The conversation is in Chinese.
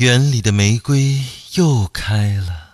园里的玫瑰又开了。